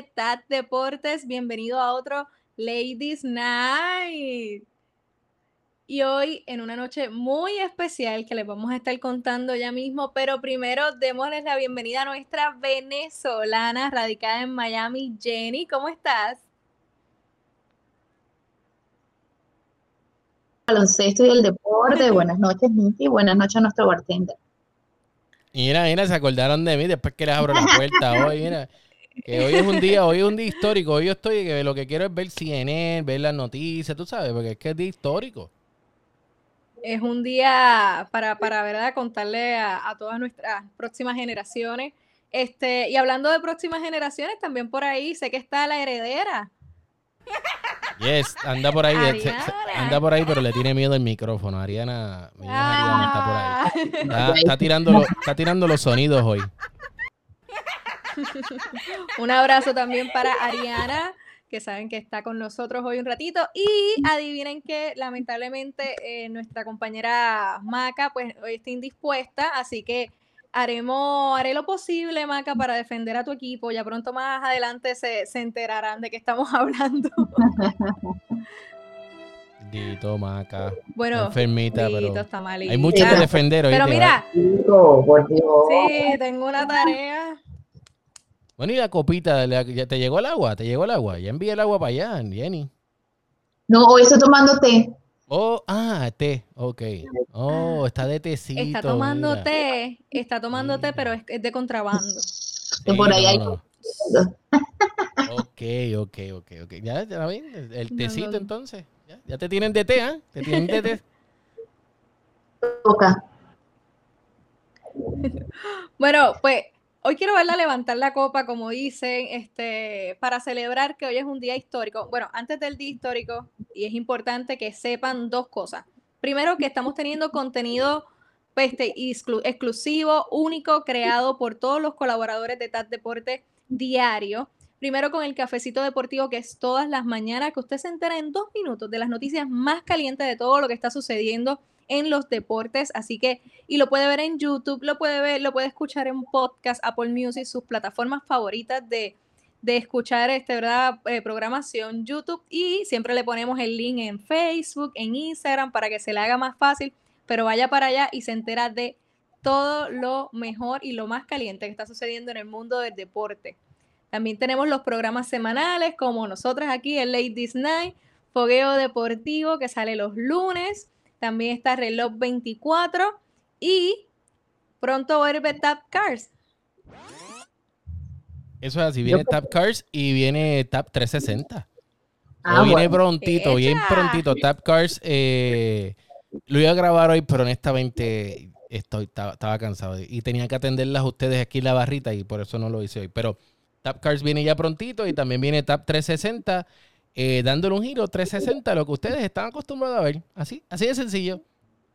de TAT Deportes. Bienvenido a otro Ladies Night. Y hoy en una noche muy especial que les vamos a estar contando ya mismo, pero primero démosles la bienvenida a nuestra venezolana radicada en Miami, Jenny. ¿Cómo estás? baloncesto y el deporte. Buenas noches, Niki. Buenas noches a nuestro bartender. Mira, mira, se acordaron de mí después que les abro la puerta hoy, mira. Que hoy es un día, hoy es un día histórico. Hoy yo estoy, que lo que quiero es ver CNN, ver las noticias, tú sabes, porque es que es día histórico. Es un día para, para ¿verdad? contarle a, a todas nuestras próximas generaciones. Este, y hablando de próximas generaciones, también por ahí sé que está la heredera. Yes, anda por ahí, anda por ahí, pero le tiene miedo el micrófono. Ariana, Ariana está por ahí. Ah. Está, tirando está tirando los sonidos hoy. Un abrazo también para Ariana, que saben que está con nosotros hoy un ratito. Y adivinen que lamentablemente eh, nuestra compañera Maca, pues hoy está indispuesta, así que haremos, haré lo posible, Maca, para defender a tu equipo. Ya pronto más adelante se, enterarán de qué estamos hablando. Dito, Maca. Bueno, enfermita, pero está hay mucho que defender hoy. Pero mira, sí, tengo una tarea. Bueno, y la copita, ¿te llegó el agua? ¿Te llegó el agua? Ya envié el agua para allá, Jenny. No, hoy estoy tomando té. Oh, ah, té, ok. Oh, está de tecito. Está tomando té, está tomando té, pero es, de contrabando. por ahí hay... Ok, ok, ok, ok. Ya, ya ven, el tecito entonces. ¿Ya? te tienen de té, ¿eh? Te tienen de té. Toca. bueno, pues Hoy quiero verla levantar la copa, como dicen, este, para celebrar que hoy es un día histórico. Bueno, antes del día histórico, y es importante que sepan dos cosas. Primero, que estamos teniendo contenido este, exclusivo, único, creado por todos los colaboradores de TAT Deporte Diario. Primero con el cafecito deportivo, que es todas las mañanas, que usted se entera en dos minutos de las noticias más calientes de todo lo que está sucediendo en los deportes, así que, y lo puede ver en YouTube, lo puede ver, lo puede escuchar en podcast, Apple Music, sus plataformas favoritas de, escuchar este, ¿verdad? Eh, programación, YouTube, y siempre le ponemos el link en Facebook, en Instagram, para que se le haga más fácil, pero vaya para allá y se entera de todo lo mejor y lo más caliente que está sucediendo en el mundo del deporte. También tenemos los programas semanales, como nosotros aquí en Ladies Night, Fogueo Deportivo, que sale los lunes. También está Reloj 24 y pronto vuelve Tap Cars. Eso es así, viene Tap Cars y viene Tap 360. Ah, viene prontito, bien prontito. Tap Cars eh, lo iba a grabar hoy, pero honestamente estoy, estaba, cansado y tenía que atenderlas a ustedes aquí en la barrita y por eso no lo hice hoy. Pero Tap Cars viene ya prontito y también viene Tap 360 eh, dándole un giro 360 a lo que ustedes están acostumbrados a ver. Así, así de sencillo.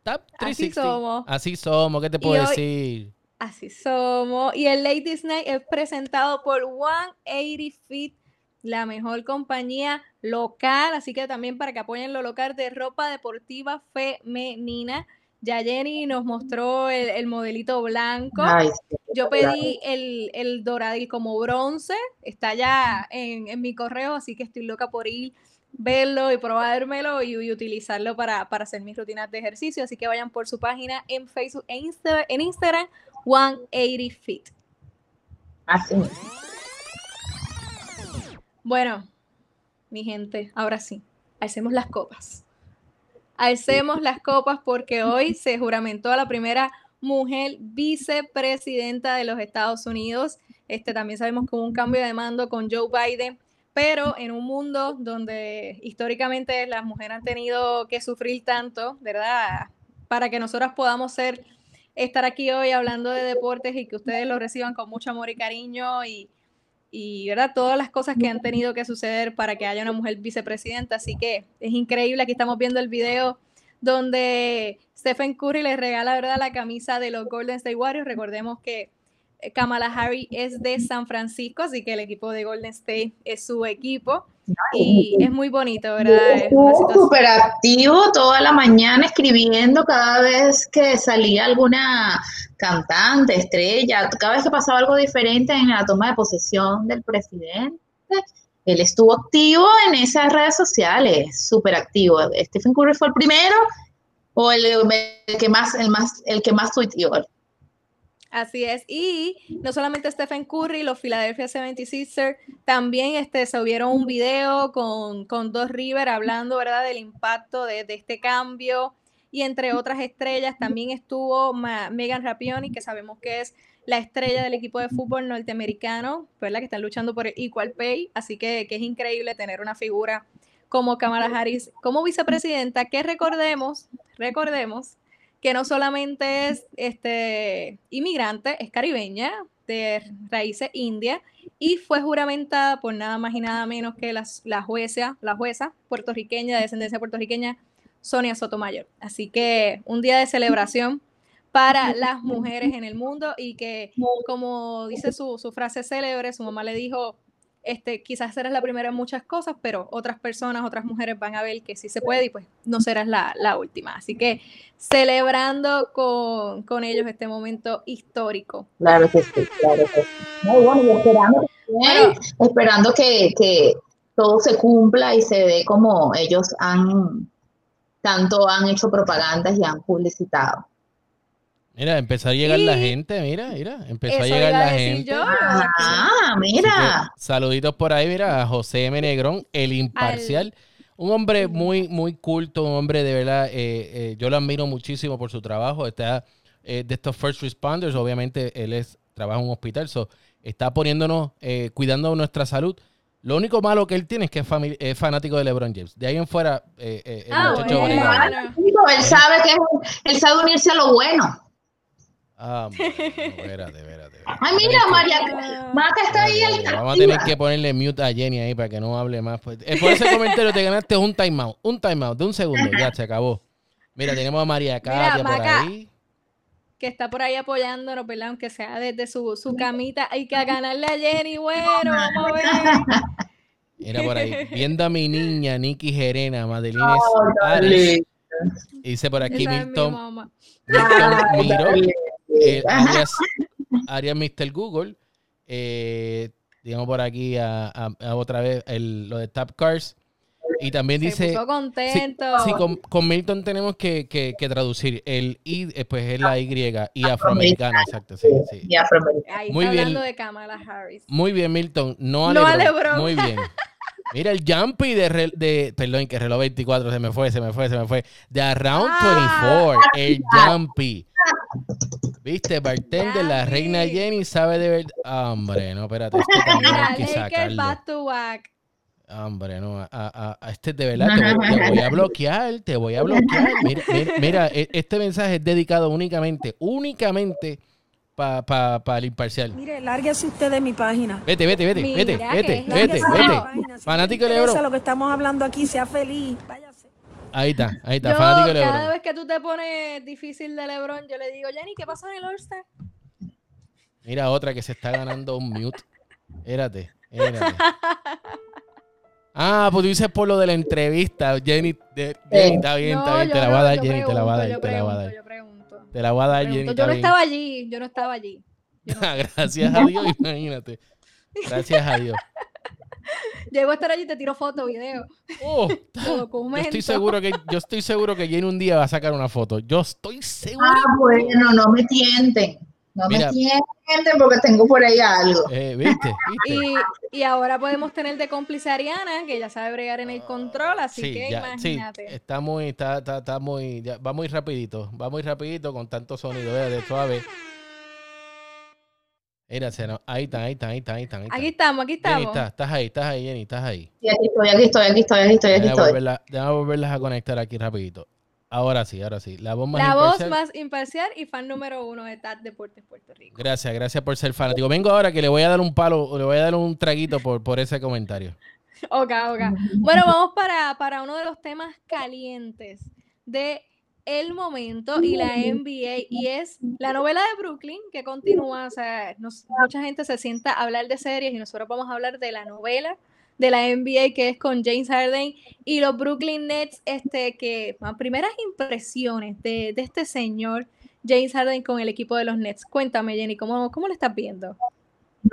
Tap 360. Así somos. Así somos, ¿qué te puedo decir? Así somos. Y el Ladies Night es presentado por 180 Feet, la mejor compañía local. Así que también para que apoyen lo local de ropa deportiva femenina. Ya Jenny nos mostró el, modelito blanco. Yo pedí el, el doradil como bronce. Está ya en, mi correo, así que estoy loca por ir verlo y probármelo y, utilizarlo para, hacer mis rutinas de ejercicio. Así que vayan por su página en Facebook e en Instagram, 180 Fit. Así Bueno, mi gente, ahora sí, hacemos las copas alcemos las copas porque hoy se juramentó a la primera mujer vicepresidenta de los Estados Unidos. Este también sabemos que un cambio de mando con Joe Biden, pero en un mundo donde históricamente las mujeres han tenido que sufrir tanto, ¿verdad? Para que nosotras podamos ser estar aquí hoy hablando de deportes y que ustedes lo reciban con mucho amor y cariño y, y ¿verdad? todas las cosas que han tenido que suceder para que haya una mujer vicepresidenta. Así que es increíble. Aquí estamos viendo el video donde Stephen Curry le regala ¿verdad? la camisa de los Golden State Warriors. Recordemos que eh, Kamala Harris es de San Francisco, así que el equipo de Golden State es su equipo. Y es muy bonito, ¿verdad? Estuvo súper activo toda la mañana escribiendo cada vez que salía alguna cantante, estrella, cada vez que pasaba algo diferente en la toma de posesión del presidente. él estuvo activo en esas redes sociales, súper activo. Stephen Curry fue el primero o el, que más, el más, el que más tuiteó. Así es. Y no solamente Stephen Curry, los Philadelphia 76ers también este, subieron un video con, con Dos River hablando, ¿verdad?, del impacto de, de, este cambio. Y entre otras estrellas también estuvo Megan Rapioni, que sabemos que es la estrella del equipo de fútbol norteamericano, ¿verdad? Que están luchando por el Equal Pay. Así que, que es increíble tener una figura como Kamala Harris como vicepresidenta, que recordemos, recordemos que no solamente es este, inmigrante, es caribeña, de raíces india, y fue juramentada por nada más y nada menos que la jueza, la jueza puertorriqueña, de descendencia puertorriqueña, Sonia Sotomayor. Así que un día de celebración para las mujeres en el mundo y que, como dice su, su frase célebre, su mamá le dijo, este, quizás eres la primera en muchas cosas, pero otras personas, otras mujeres van a ver que sí se puede y pues no serás la, última. Así que celebrando con, ellos este momento histórico. Claro que sí, claro que sí. Muy bueno, y esperando, esperando que, que todo se cumpla y se dé como ellos han, tanto han hecho propagandas y han publicitado. Mira, empezó a llegar la gente, mira, mira, empezó a llegar la gente. ah, mira. saluditos por ahí, mira, a José M. Negrón, el imparcial. Un hombre muy, muy culto, un hombre de verdad, eh, eh, yo lo admiro muchísimo por su trabajo. Está eh, de estos first responders, obviamente él es trabaja en un hospital, so, está poniéndonos, cuidando nuestra salud. Lo único malo que él tiene es que es, fanático de LeBron James. De ahí en fuera, el ah, muchacho Él sabe que él sabe unirse a lo bueno. Ah, espérate, espérate. Ay, mira, María, Maca está ahí. Vamos a tener que ponerle mute a Jenny ahí para que no hable más. Pues, eh, por ese comentario te ganaste un timeout. Un timeout de un segundo. Ya se acabó. Mira, tenemos a María Katia por ahí. Que está por ahí apoyándonos, ¿verdad? Aunque sea desde su, su camita. Hay que ganarle a Jenny. Bueno, vamos a ver. Mira por ahí. Viendo a mi niña, Nikki Jerena, Madeline oh, Dice por aquí Milton. Milton Miro. Eh, Arias, Mr. Google. Eh, digamos por aquí a, otra vez el, lo de Tap Cars. Y también dice. contento. Sí, con, Milton tenemos que, que, traducir. El I pues es la Y y afroamericana, exacto. Sí, sí. Ahí muy bien. de Kamala Harris. Muy bien, Milton. No a Muy bien. Mira el Jumpy de, de, perdón, que reloj 24 se me fue, se me fue, se me fue. De Around 24, ah. el Jumpy. Viste, bartender, la reina Jenny sabe de verdad. hombre, no, espérate, este también hay que sacarlo. Hombre, no, a, a, a, este de verdad te voy, a bloquear, te voy a bloquear. Mira, mira, e, este mensaje es dedicado únicamente, únicamente para pa, pa el imparcial. Mire, lárguese usted de mi página. Vete, vete, vete, vete, vete, vete, vete. Fanático de Lebron. lo que estamos hablando aquí, sea feliz. Váyase. Ahí está, ahí está, fanático de Lebron. Cada vez que tú te pones difícil de Lebron, yo le digo, Jenny, ¿qué pasó en el All-Star? Mira otra que se está ganando un mute. Espérate, espérate. Ah, pues tú dices por lo de la entrevista. Jenny, de, Jenny está bien, está bien. te la voy a dar, Jenny, te la voy a dar, te la voy a dar. Te la voy a dar, Jenny. Yo no estaba allí, yo no estaba allí. Gracias a Dios, imagínate. Gracias a Dios. Llego a estar allí y te tiro foto, video. Oh, yo estoy seguro que yo estoy seguro que Jenny un día va a sacar una foto. Yo estoy seguro. Ah, bueno, no me tienten. No me tienten porque tengo por ahí algo. Eh, ¿viste? Y, ahora podemos tener de cómplice a Ariana, que ya sabe bregar en el control, así que imagínate. Sí, está muy, está, está, está muy, va muy rapidito, va muy rapidito con tanto sonido, de suave. Mira, ahí está, ahí está, ahí está, ahí está. Aquí estamos, aquí estamos. estás ahí, estás ahí, Jenny, estás ahí. Sí, aquí estoy, aquí estoy, aquí estoy, aquí estoy, aquí estoy. Déjame volverlas a conectar aquí rapidito. Ahora sí, ahora sí. La voz más La imparcial. voz más imparcial y fan número uno de TAT Deportes Puerto Rico. Gracias, gracias por ser fanático. Vengo ahora que le voy a dar un palo, le voy a dar un traguito por, por ese comentario. Ok, ok. Bueno, vamos para, para uno de los temas calientes de el momento y la NBA y es la novela de Brooklyn que continúa, o sea, mucha gente se sienta a hablar de series y nosotros vamos a hablar de la novela de la NBA que es con James Harden y los Brooklyn Nets, este que primeras impresiones de, este señor James Harden con el equipo de los Nets. Cuéntame, Jenny, ¿cómo, cómo lo estás viendo?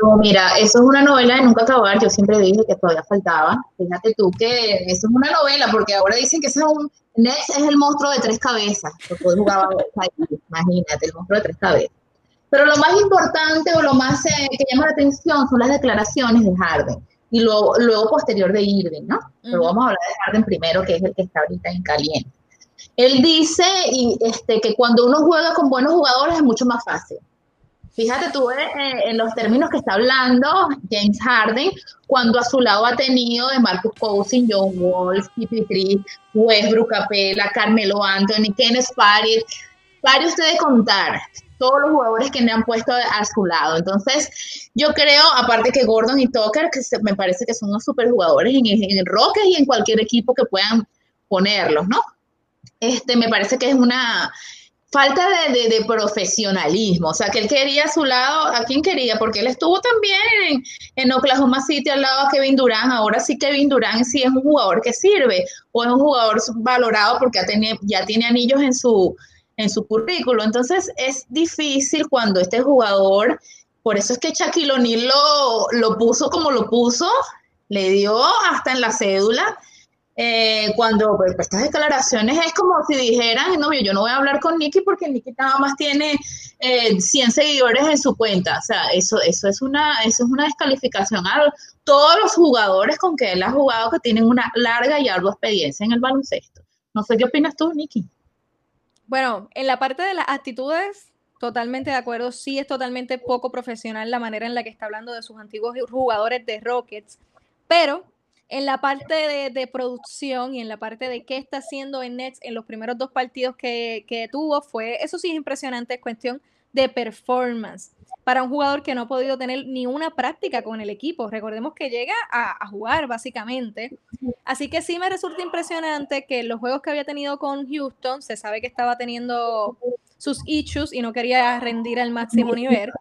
No, mira, eso es una novela de nunca acabar. Yo siempre dije que todavía faltaba. Fíjate tú que eso es una novela, porque ahora dicen que ese es un. Nets es el monstruo de tres cabezas. imagínate, el monstruo de tres cabezas. Pero lo más importante o lo más eh, que llama la atención son las declaraciones de Harden y luego, luego posterior de Irving, ¿no? Pero vamos a hablar de Harden primero, que es el que está ahorita en caliente. Él dice y, este, que cuando uno juega con buenos jugadores es mucho más fácil. Fíjate tú eh, en los términos que está hablando James Harden, cuando a su lado ha tenido de Marcus Cousins, John Wall, CP3, Westbrook, Capela, Carmelo Anthony, Kenneth Paris. Pare usted de contar todos los jugadores que me han puesto a su lado. Entonces, yo creo, aparte que Gordon y Tucker, que me parece que son unos super jugadores en, en el Rockets y en cualquier equipo que puedan ponerlos, ¿no? Este, me parece que es una falta de, profesionalismo, o sea, que él quería a su lado, ¿a quién quería? Porque él estuvo también en, Oklahoma City al lado de Kevin Durant, ahora sí Kevin Durant sí es un jugador que sirve, o es un jugador valorado porque ya tiene, anillos en su, en su currículo, entonces es difícil cuando este jugador, por eso es que Shaquille O'Neal lo, lo puso como lo puso, le dio hasta en la cédula, eh, cuando pues, estas declaraciones es como si dijeran, no, yo no voy a hablar con Nicky porque Nicky nada más tiene eh, 100 seguidores en su cuenta. O sea, eso, eso, es, una, eso es una descalificación a todos los jugadores con que él ha jugado que tienen una larga y ardua experiencia en el baloncesto. No sé qué opinas tú, Nicky. Bueno, en la parte de las actitudes, totalmente de acuerdo. Sí es totalmente poco profesional la manera en la que está hablando de sus antiguos jugadores de Rockets, pero en la parte de, producción y en la parte de qué está haciendo en Nets en los primeros dos partidos que, tuvo, fue, eso sí es impresionante, es cuestión de performance para un jugador que no ha podido tener ni una práctica con el equipo. Recordemos que llega a, jugar básicamente. Así que sí me resulta impresionante que los juegos que había tenido con Houston, se sabe que estaba teniendo sus issues y no quería rendir al máximo nivel.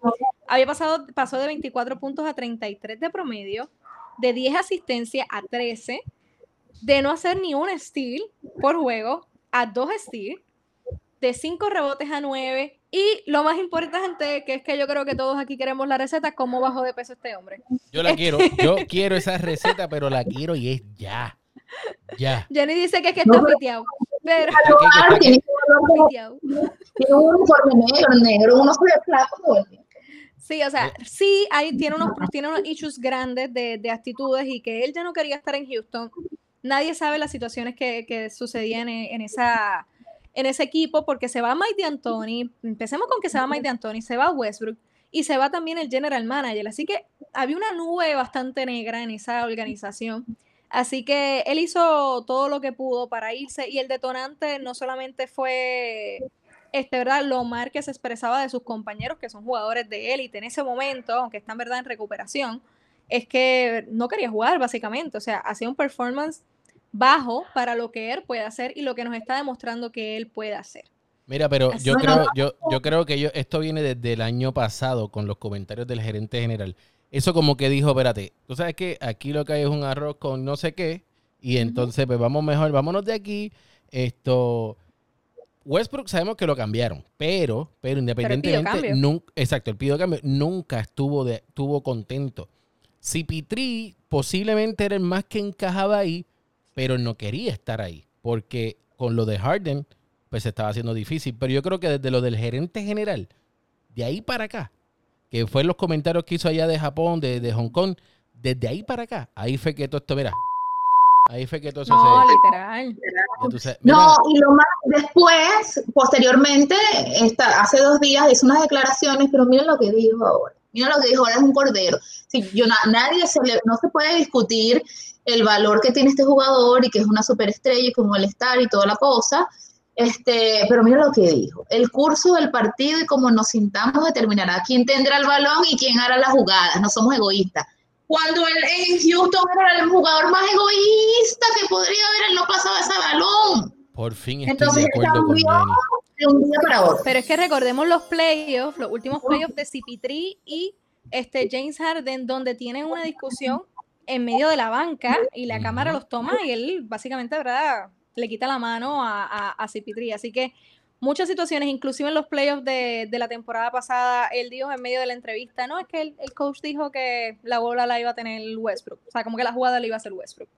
Había pasado, pasó de 24 puntos a 33 de promedio, de 10 asistencias a 13, de no hacer ni un steal por juego a 2 steals, de 5 rebotes a 9 y lo más importante, que es que yo creo que todos aquí queremos la receta, cómo bajó de peso este hombre. Yo la quiero, yo quiero esa receta, pero la quiero y es ya. Ya. Jenny dice que es que está piteado. Pero... Tiene un uniforme negro, negro, uno se ve Sí, o sea, sí hay, tiene, unos, tiene unos issues grandes de, de, actitudes y que él ya no quería estar en Houston. Nadie sabe las situaciones que, que sucedían en, esa, en ese equipo porque se va Mike D'Antoni. Empecemos con que se va Mike D'Antoni, se va Westbrook y se va también el general manager. Así que había una nube bastante negra en esa organización. Así que él hizo todo lo que pudo para irse y el detonante no solamente fue este, ¿verdad? Lo mal que se expresaba de sus compañeros, que son jugadores de élite en ese momento, aunque están verdad en recuperación, es que no quería jugar, básicamente. O sea, hacía un performance bajo para lo que él puede hacer y lo que nos está demostrando que él puede hacer. Mira, pero yo creo, yo, yo creo que yo, esto viene desde el año pasado con los comentarios del gerente general. Eso como que dijo, espérate, tú sabes que aquí lo que hay es un arroz con no sé qué, y entonces pues vamos mejor, vámonos de aquí. Esto, Westbrook sabemos que lo cambiaron, pero, pero independientemente, nunca, exacto, el pido cambio nunca estuvo, de, estuvo contento. CP3 posiblemente era el más que encajaba ahí, pero no quería estar ahí, porque con lo de Harden, pues se estaba haciendo difícil. Pero yo creo que desde lo del gerente general, de ahí para acá, que fue los comentarios que hizo allá de Japón, de, de Hong Kong, desde ahí para acá, ahí fue que todo esto, verá, Ahí fue que todo eso no, literal. no, y lo más después, posteriormente, esta, hace dos días hizo unas declaraciones, pero miren lo que dijo ahora. Miren lo que dijo ahora, es un cordero. Si yo, nadie se no se puede discutir el valor que tiene este jugador y que es una superestrella y como el estar y toda la cosa. Este, pero mira lo que dijo. El curso del partido y cómo nos sintamos determinará quién tendrá el balón y quién hará las jugadas. No somos egoístas cuando él en Houston era el jugador más egoísta que podría haber, él no pasaba ese balón. Por fin estoy de acuerdo con de un día para otro. Pero es que recordemos los playoffs, los últimos playoffs de CP3 y este James Harden, donde tienen una discusión en medio de la banca y la cámara los toma y él básicamente, ¿verdad? Le quita la mano a, a, a CP3. Así que muchas situaciones, inclusive en los playoffs de, de, la temporada pasada, él dijo en medio de la entrevista, no, es que el, el, coach dijo que la bola la iba a tener Westbrook, o sea, como que la jugada la iba a hacer Westbrook.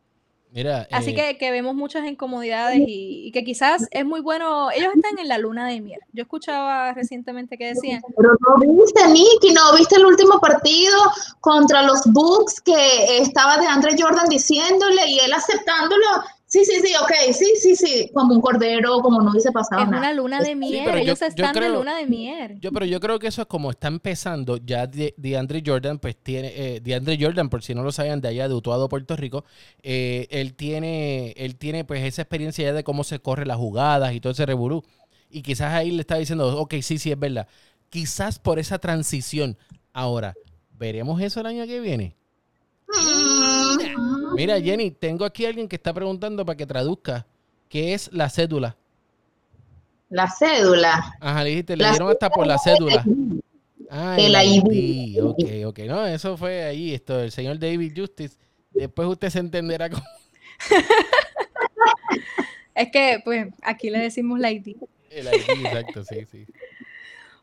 Mira, Así eh, que, que, vemos muchas incomodidades y, y, que quizás es muy bueno, ellos están en la luna de miel. Yo escuchaba recientemente que decían... Pero no viste, Nicky, no viste el último partido contra los Bucks que estaba de Andre Jordan diciéndole y él aceptándolo Sí, sí, sí, ok, sí, sí, sí, como un cordero, como no hubiese pasado Es nada. una luna de miel, pero yo- ellos yo están creo- de luna de miel. Yo, pero yo creo que eso es como está empezando. Ya de, DeAndre Jordan, pues tiene. Eh, DeAndre Jordan, por si no lo sabían, de allá de Utuado, Puerto Rico, eh, él tiene, él tiene pues esa experiencia ya de cómo se corre las jugadas y todo ese revolú. Y quizás ahí le está diciendo, ok, sí, sí, es verdad. Quizás por esa transición. Ahora, ¿veremos eso el año que viene? Mira, Jenny, tengo aquí a alguien que está preguntando para que traduzca. ¿Qué es la cédula? La cédula. Ajá, le dijiste, le La dieron hasta por la cédula. Ah, El. ID. Ok, ok. No, eso fue ahí, esto, el señor David Justice. Después usted se entenderá cómo. Es que, pues, aquí le decimos la ID. El ID, exacto, sí, sí.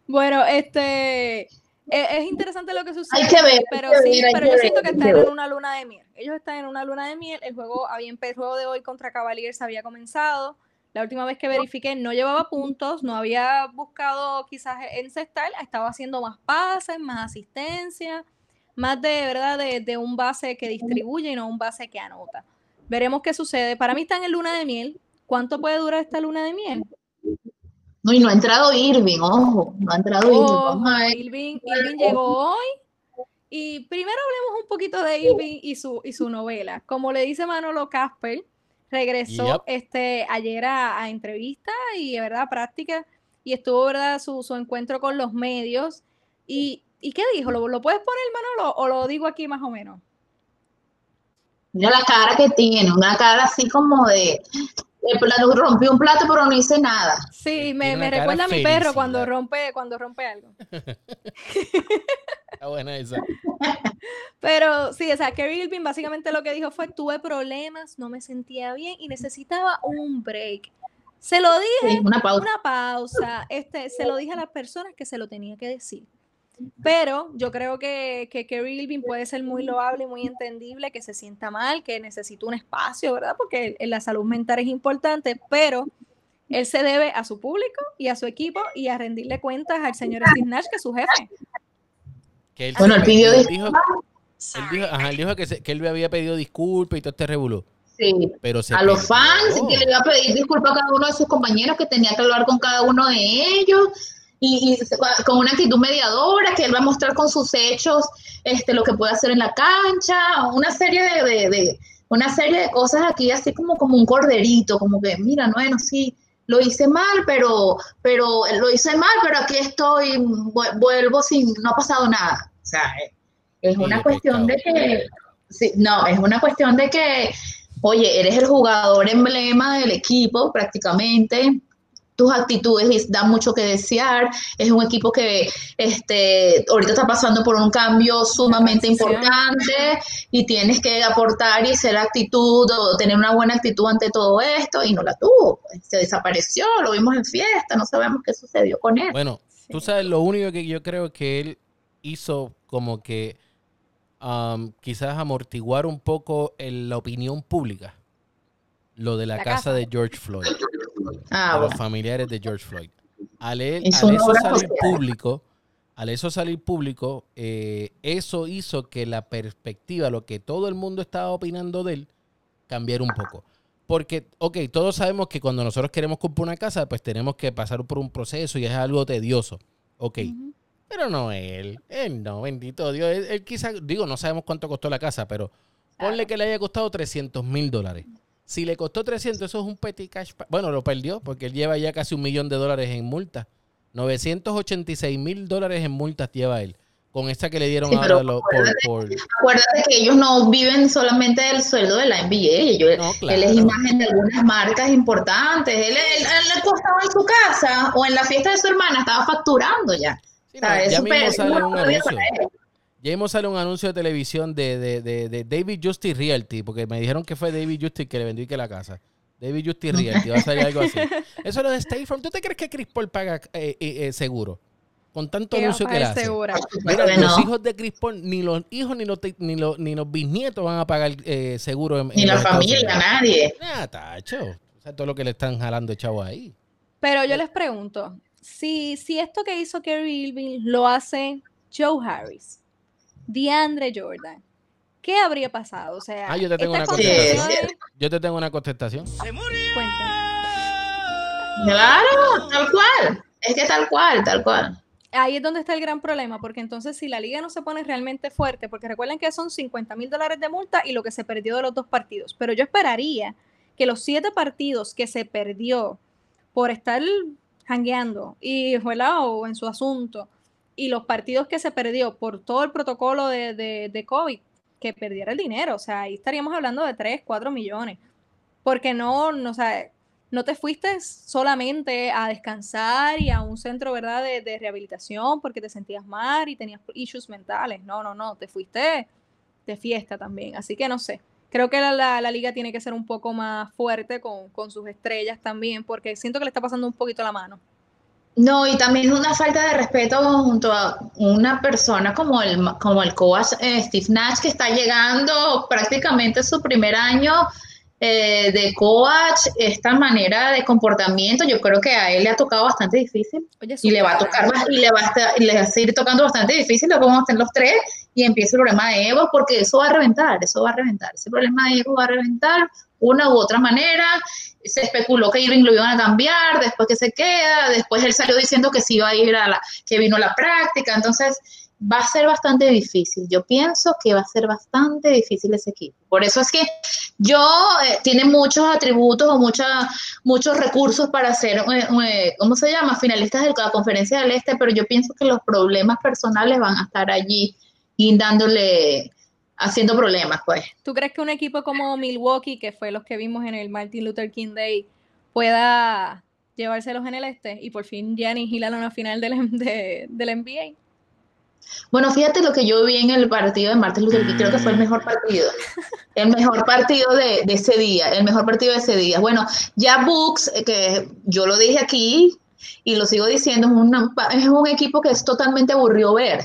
Bueno, este... Es, es interesante lo que sucede, Hay que ver, hay pero que sí, ver, hay pero yo ver, siento que están en una luna de miel. Ellos están en una luna de miel. El juego había el juego de hoy contra Cavaliers había comenzado. La última vez que verifiqué no llevaba puntos, no había buscado quizás encestar, estaba haciendo más pases, más asistencia, más de verdad de, de un base que distribuye y no un base que anota. Veremos qué sucede. Para mí están en luna de miel. ¿Cuánto puede durar esta luna de miel? No, y no ha entrado Irving, ojo, no ha entrado Irving. Ojo, Vamos a ver. Irving, Irving llegó hoy. Y primero hablemos un poquito de Irving y su, y su novela. Como le dice Manolo Casper, regresó Yep. este, ayer a, a entrevista y de verdad práctica y estuvo verdad su, su encuentro con los medios. ¿Y, ¿y qué dijo? ¿Lo, ¿Lo puedes poner, Manolo, o lo digo aquí más o menos? Mira la cara que tiene, una cara así como de, de pla- rompió un plato pero no hice nada. Sí, me, me recuerda a mi perro cuando rompe, cuando rompe algo. Está buena esa. Pero sí, o sea, Kerry Irving básicamente lo que dijo fue, tuve problemas, no me sentía bien y necesitaba un break. Se lo dije, Sí, una pausa. una pausa, este, se lo dije a las personas que se lo tenía que decir. Pero yo creo que, que Kerry Irving puede ser muy loable y muy entendible, que se sienta mal, que necesita un espacio, ¿verdad? Porque la salud mental es importante, pero él se debe a su público y a su equipo y a rendirle cuentas al señor Steve Nash, que es su jefe. Que él Bueno, él pidió disculpas. dijo, él dijo, ajá, él dijo que, se- que él le había pedido disculpas y todo este revolú. Sí. Pero se A los fans, que le iba a pedir disculpas a cada uno de sus compañeros, que tenía que hablar con cada uno de ellos. Y, y con una actitud mediadora, que él va a mostrar con sus hechos este, lo que puede hacer en la cancha, una serie de, de- de- una serie de cosas aquí, así como, como un corderito, como que, mira, bueno, sí, lo hice mal, pero, pero lo hice mal, pero aquí estoy, vu- vuelvo sin, no ha pasado nada. O sea, es Sí, una cuestión de que, sí, no, es una cuestión de que, oye, eres el jugador emblema del equipo prácticamente, tus actitudes dan mucho que desear, es un equipo que este, ahorita está pasando por un cambio sumamente importante y tienes que aportar y ser actitud o tener una buena actitud ante todo esto y no la tuvo, pues, se desapareció, lo vimos en fiesta, no sabemos qué sucedió con él. Bueno, tú sabes, lo único que yo creo que él hizo como que um, quizás amortiguar un poco en la opinión pública. Lo de la, La casa, casa. de George Floyd, Ah, de los familiares de George Floyd. Al, él- Es al eso salir público, al eso salir público, eh, eso hizo que la perspectiva, lo que todo el mundo estaba opinando de él, cambiara un poco. Porque, ok, todos sabemos que cuando nosotros queremos comprar una casa, pues tenemos que pasar por un proceso y es algo tedioso. Ok. Pero no él. Él no, bendito Dios. Él, él quizá, digo, no sabemos cuánto costó la casa, pero ponle que le haya costado 300 mil dólares. Si le costó 300, eso es un petty cash. Bueno, lo perdió porque él lleva ya casi un millón de dólares en multas. 986 mil dólares en multas lleva él. Con esta que le dieron Sí, ahora lo- por, por- Acuérdate que ellos no viven solamente del sueldo de la NBA, ellos, No, él es imagen de algunas marcas importantes, él, él, él acostado en su casa o en la fiesta de su hermana estaba facturando ya. Sí, O sea, ya mismo sale un anuncio. Ya mismo sale un anuncio de televisión de, de, de, de David Justice Realty, porque me dijeron que fue David Justice que le vendió y que la casa. David Justice Real, va a salir algo así. Eso es lo de State Farm. ¿Tú te crees que Chris Paul paga eh, eh, eh, seguro? Con tanto anuncio que le hace. segura. Mira, Que los no. hijos de Chris Paul, ni los hijos ni los, ni los, ni los bisnietos van a pagar eh, seguro. En, Ni en la familia, nadie. Ah, tacho. O sea, todo lo que le están jalando chavo ahí. Pero yo les pregunto, si, si esto que hizo Kerry Irving lo hace Joe Harris, DeAndre Jordan, ¿qué habría pasado? O sea, Ah, yo te tengo una contestación. Yo te tengo una contestación. Cuenta. Claro, tal cual. Es que tal cual, tal cual. Ahí es donde está el gran problema, porque entonces si la liga no se pone realmente fuerte, porque recuerden que son 50 mil dólares de multa y lo que se perdió de los dos partidos, pero yo esperaría que los siete partidos que se perdió por estar jangueando y ¿verdad? o en su asunto, y los partidos que se perdió por todo el protocolo de, de, de COVID, que perdiera el dinero, o sea, ahí estaríamos hablando de 3, 4 millones, porque no, no, o sea, no te fuiste solamente a descansar y a un centro, ¿verdad?, de, de rehabilitación porque te sentías mal y tenías issues mentales. No, no, no, te fuiste de fiesta también. Así que no sé. Creo que la, la- la liga tiene que ser un poco más fuerte con, con sus estrellas también, porque siento que le está pasando un poquito la mano. No, y también una falta de respeto junto a una persona como el, como el coach eh, Steve Nash, que está llegando prácticamente a su primer año eh, de coach, esta manera de comportamiento, yo creo que a él le ha tocado bastante difícil. Oye, y le va a tocar y le va a, estar- y le va a seguir tocando bastante difícil, luego vamos a estar los tres y empieza el problema de ego, porque eso va a reventar, eso va a reventar, ese problema de ego va a reventar una u otra manera, se especuló que Irving lo iban a cambiar, después que se queda, después él salió diciendo que sí iba a ir a la, que vino la práctica, entonces va a ser bastante difícil. Yo pienso que va a ser bastante difícil ese equipo. Por eso es que yo eh, tiene muchos atributos o mucha, muchos recursos para ser, eh, eh, ¿cómo se llama? Finalistas de la conferencia del Este, pero yo pienso que los problemas personales van a estar allí y dándole, haciendo problemas, pues. ¿Tú crees que un equipo como Milwaukee, que fue los que vimos en el Martin Luther King Day, pueda llevárselos en el este y por fin Giannis girar a una final del, de- del NBA? Bueno, fíjate lo que yo vi en el partido de Martin Luther King, creo que fue el mejor partido, el mejor partido de, de ese día, el mejor partido de ese día. Bueno, ya Bucks, eh, que yo lo dije aquí y lo sigo diciendo, es, una- es un equipo que es totalmente aburrido ver,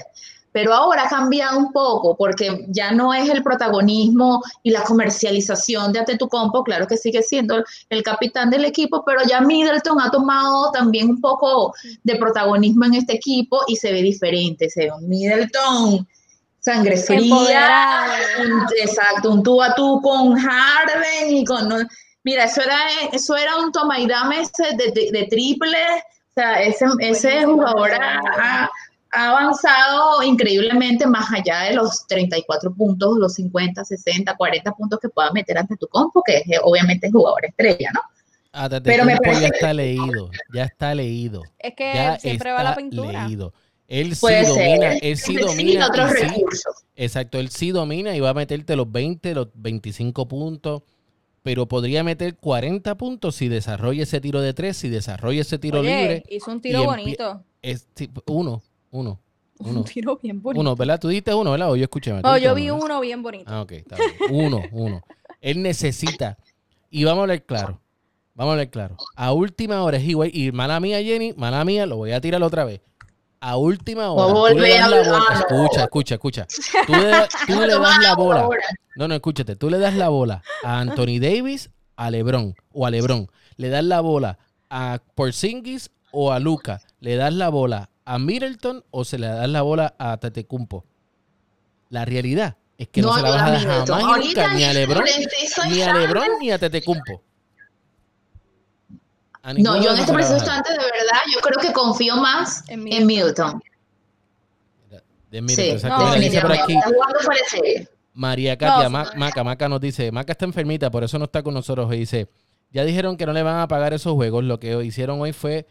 pero ahora ha cambiado un poco porque ya no es el protagonismo y la comercialización de Antetokounmpo, claro que sigue siendo el capitán del equipo, pero ya Middleton ha tomado también un poco de protagonismo en este equipo y se ve diferente, se ve un Middleton sangre fría, un- exacto, un tú a tú con Harden y con no- mira, eso era eso era un toma y dame de, de- de triple, o sea, ese, ese jugador ha, ha- avanzado increíblemente más allá de los 34 puntos, los 50, 60, 40 puntos que pueda meter ante tu compo, que es, eh, obviamente es jugador estrella, ¿no? Ah, Pero me parece ya que- está leído. Ya está leído. Es que Ya siempre va a la pintura. leído. Él sí Puede domina, ser. él sí domina. otros sí- recursos. exacto, él sí domina y va a meterte los 20, los 25 puntos, pero podría meter 40 puntos si desarrolla ese tiro de tres, si desarrolla ese tiro Oye, libre. hizo un tiro bonito. Es, uno, uno, uno, Un tiro bien bonito. uno, ¿verdad? Tú dijiste uno, ¿verdad? O yo escuché. No, dijiste yo vi uno bien bonito. Ah, ok, está bien. Uno, uno. Él necesita. Y vamos a hablar claro. Vamos a hablar claro. A última hora es igual. Y mala mía, Jenny, mala mía, lo voy a tirar otra vez. A última hora. tú le das la bola. no. Escucha, escucha, escucha. Tú le, tú le das la bola. No, no, escúchate. Tú le das la bola a Anthony Davis, a LeBron o a LeBron. Le das la bola a Porzingis o a Luca. Le das la bola a Middleton o se le das la bola a Tetecumpo. La realidad es que no, se la vas a dar jamás nunca ni a LeBron, ni a LeBron ni a Tetecumpo. A No, yo en este preciso instante, de verdad, yo creo que confío más En en Middleton. De Sí, Middleton, exacto. No, aquí. María Katia No, Ma- sí. Maca, Maca nos dice, Maca está enfermita, por eso no está con nosotros. Y dice, ya dijeron que no le van a pagar esos juegos. Lo que hicieron hoy fue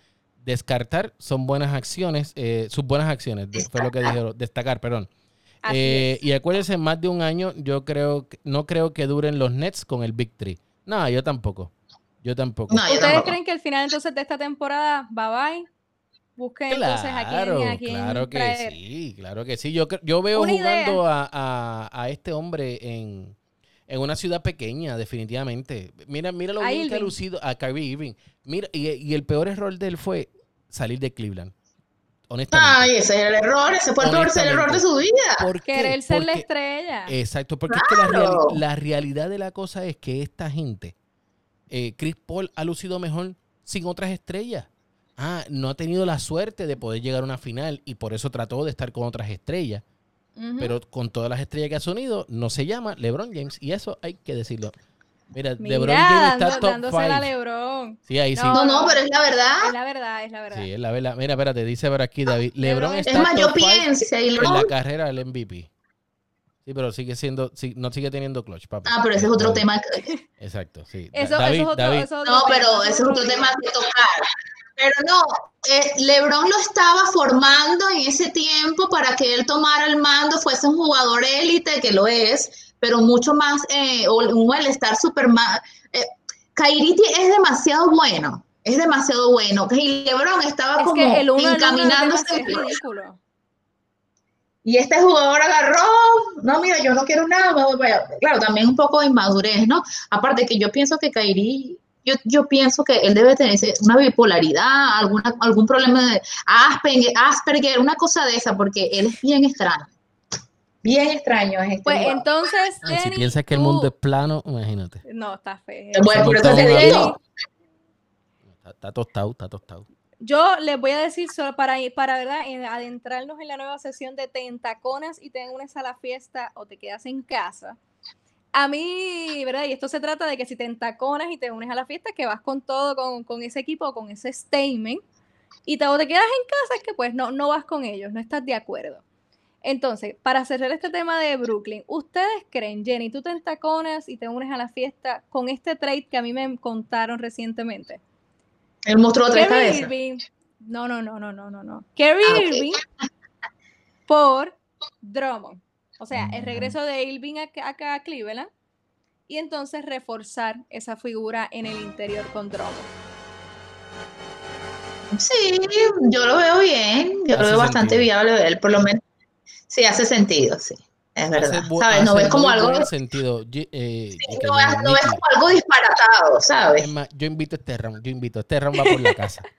descartar, son buenas acciones, eh, sus buenas acciones, de- fue lo que dijeron, destacar, perdón. Eh, y acuérdense, en más de un año, yo creo, no creo que duren los Nets con el Big Three. No, yo tampoco. Yo tampoco. No, yo ¿Ustedes tampoco. creen que al final entonces de esta temporada, bye bye? Busquen entonces a quién, Claro, a quién claro que traer. sí, claro que sí. Yo, yo veo Una jugando a, a- a este hombre en, en una ciudad pequeña, definitivamente. Mira, mira lo A bien que ha lucido a Kyrie Irving. Mira, y, y el peor error de él fue salir de Cleveland. Honestamente. Ay, ese es el error, ese fue el error de su vida. ¿Por qué? Querer ser la estrella. Exacto, porque es que la, Claro. reali- la realidad de la cosa es que esta gente, eh, Chris Paul ha lucido mejor sin otras estrellas. Ah, no ha tenido la suerte de poder llegar a una final y por eso trató de estar con otras estrellas. Pero con todas las estrellas que ha sonido, no se llama LeBron James. Y eso hay que decirlo. Mira, Mira, LeBron James está top dándosela a 5. LeBron. Sí, ahí sí. No, no, pero es la verdad. Es la verdad, es la verdad. Sí, es la verdad. Mira, espérate, dice por aquí David. LeBron LeBron- está Es más, yo top pienso, y en la carrera del MVP. Sí, pero sigue siendo, sí, no sigue teniendo clutch, papá. Ah, pero ese es otro David. tema. Exacto, sí. Eso, Da- David, eso es otro, David, eso es otro No, pero ese es otro tema que tocar. Pero no, eh, LeBron lo estaba formando en ese tiempo para que él tomara el mando, fuese un jugador élite, que lo es, pero mucho más, eh, o un estar super más. Eh, Kyrie es demasiado bueno, es demasiado bueno. Y LeBron estaba Es como que el uno uno encaminándose. es ridículo. Y este jugador agarró, no, mira, yo no quiero nada. Claro, también un poco de inmadurez, ¿no? Aparte que yo pienso que Kairi, yo, yo pienso que él debe tener una bipolaridad, alguna, algún problema de Asperger, Asperger, una cosa de esa, porque él es bien extraño. Bien extraño es este Pues entonces, Ay, si piensas que el mundo es plano, imagínate. No, está feo. Bueno, por eso te digo, Está, está tostado, está tostado. Yo les voy a decir solo para, ir- para ¿verdad? en- adentrarnos en la nueva sesión de Tentaconas y te unes a la fiesta o te quedas en casa. A mí, ¿verdad? Y esto se trata de que si te entaconas y te unes a la fiesta, que vas con todo, con, con ese equipo, con ese statement, y te, o te quedas en casa, es que pues no, no vas con ellos, no estás de acuerdo. Entonces, para cerrar este tema de Brooklyn, ¿ustedes creen, Jenny, tú te entaconas y te unes a la fiesta con este trade que a mí me contaron recientemente? el monstruo de tres Kerry cabezas. Irving. No, no, no, no, no, no, no. Kerry Ah. Irving por Drummond. O sea, el Mm. regreso de Irving acá, a Cleveland y entonces reforzar esa figura en el interior con Drummond. Sí, yo lo veo bien, yo lo veo bastante sentido. viable de él, por lo menos. Sí, hace sentido, sí, es verdad. Hace ¿Sabes? No hace ves como algo, buen sentido. Yo, eh, no ves, no ves como algo disparatado, ¿sabes? es más, yo invito a este round, yo invito, este round va por la casa.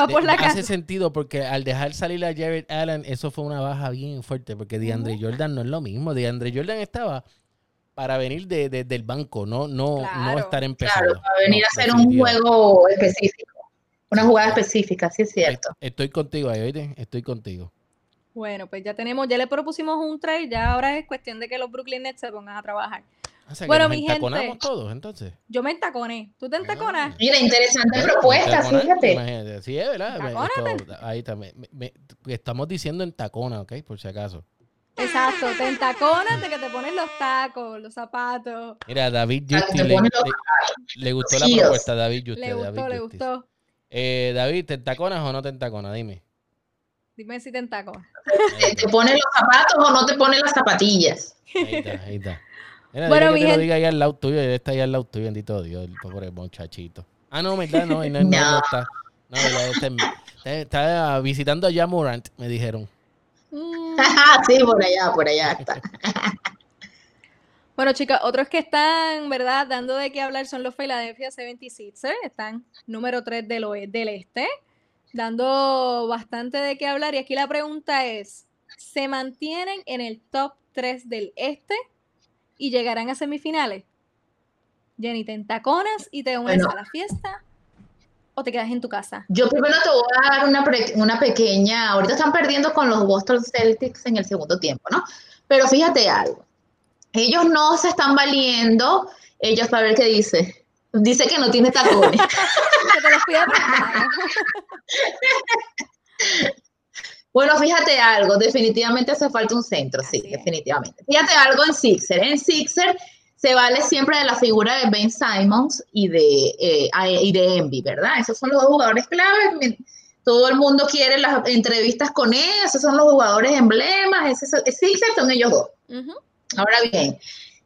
Va por la Hace casa. sentido porque al dejar salir a Jared Allen, eso fue una baja bien fuerte, porque DeAndre Jordan no es lo mismo. DeAndre Jordan estaba para venir de, de- del banco, no, no, no Claro. estar empezando. Claro, para venir No, a hacer un juego específico, una jugada específica, sí es cierto. Estoy contigo ahí, oíste, estoy contigo. Bueno, pues ya tenemos, ya le propusimos un trade, ya ahora es cuestión de que los Brooklyn Nets se pongan a trabajar. O sea, que Bueno, nos mi gente. entaconamos todos, entonces. Yo me entaconé. ¿Tú te entaconas? Mira, interesante Bueno, propuesta, fíjate. imagínate. Sí, es verdad. esto- ahí está. me- me- me- estamos diciendo en tacona, ¿ok? Por si acaso. Exacto, te entaconas de que te pones los tacos, los zapatos. Mira, David Ah, Justi le, gustó la propuesta, David Justi. Le gustó, David le gustó. Eh, David, ¿te entaconas o no te entaconas? Dime. Dime si te entaconas. ¿Te, te pones los zapatos o no te pones las zapatillas? Ahí está, ahí está. Mira, Bueno, mi que te lo diga ahí al lado tuyo, él está ahí al lado tuyo, bendito Dios, el pobre muchachito. Ah, no, verdad, no, no, no, no, No. está. No, verdad, está, en- está- está visitando a Jamorant, me dijeron. Mm. sí, por allá, por allá está. Bueno, chicas, otros que están, ¿verdad?, dando de qué hablar son los Philadelphia 76ers. Están número 3 del, del este, dando bastante de qué hablar. Y aquí la pregunta es, ¿se mantienen en el top 3 del este y llegarán a semifinales? Jenny, ¿te entaconas y te unes Bueno. a la fiesta o te quedas en tu casa? Yo primero te voy a dar una, pre- una pequeña, ahorita están perdiendo con los Boston Celtics en el segundo tiempo, ¿no? Pero fíjate algo, ellos no se están valiendo, ellos para ver qué dice, dice que no tiene tacones. Que te los pida prestado. Bueno, fíjate algo, definitivamente hace falta un centro, sí, es. definitivamente. Fíjate algo en Sixer. En Sixer se vale siempre de la figura de Ben Simons y de, eh, y de Envy, ¿verdad? Esos son los dos jugadores claves. Todo el mundo quiere las entrevistas con ellos, esos son los jugadores emblemas, ese, Sixer son ellos dos. Ahora bien,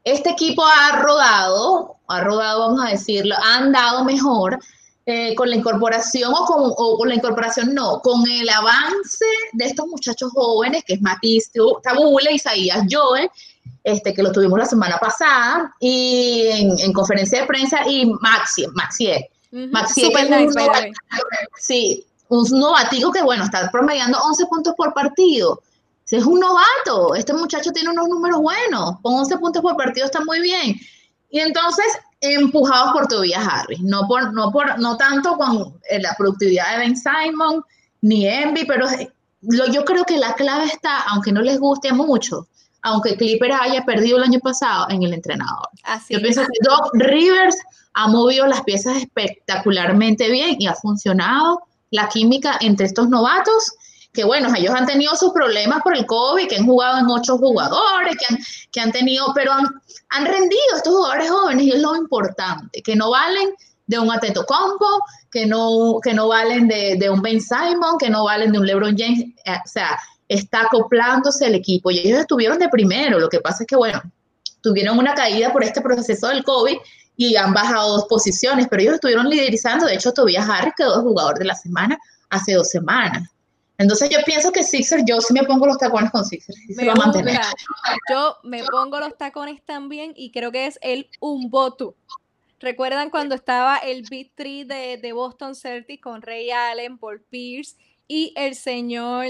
este equipo ha rodado, ha rodado, vamos a decirlo, ha andado mejor eh, con la incorporación o con, o con la incorporación no, con el avance de estos muchachos jóvenes, que es Matisse, Tabule, Isaías Joel, este, que lo tuvimos la semana pasada, y en, conferencia de prensa, y Maxi, Maxi, Maxi es un sí, un novatico que, bueno, está promediando 11 puntos por partido. Es un novato, este muchacho tiene unos números buenos, con 11 puntos por partido está muy bien. Y entonces, empujados por Tobias Harris, no, por, no, por, no tanto con eh, la productividad de Ben Simon ni Envy, pero yo creo que la clave está, aunque no les guste mucho, aunque Clipper haya perdido el año pasado en el entrenador. yo pienso que Doc Rivers ha movido las piezas espectacularmente bien y ha funcionado la química entre estos novatos que bueno, ellos han tenido sus problemas por el COVID, que han jugado en ocho jugadores, que han, que han tenido, pero han, han rendido estos jugadores jóvenes y es lo importante, que no valen de un Ateto Compo, que no, que no valen de, un Ben Simon, que no valen de un LeBron James, eh, o sea, está acoplándose el equipo y ellos estuvieron de primero, lo que pasa es que bueno, tuvieron una caída por este proceso del COVID y han bajado dos posiciones, pero ellos estuvieron liderizando, de hecho Tobias Harris quedó jugador de la semana hace dos semanas. Entonces yo pienso que Sixers, yo sí me pongo los tacones con Sixers. yo me pongo los tacones también y creo que es el Umbotu. ¿Recuerdan cuando estaba el Big Three de, Boston Celtics con Ray Allen, Paul Pierce y el señor,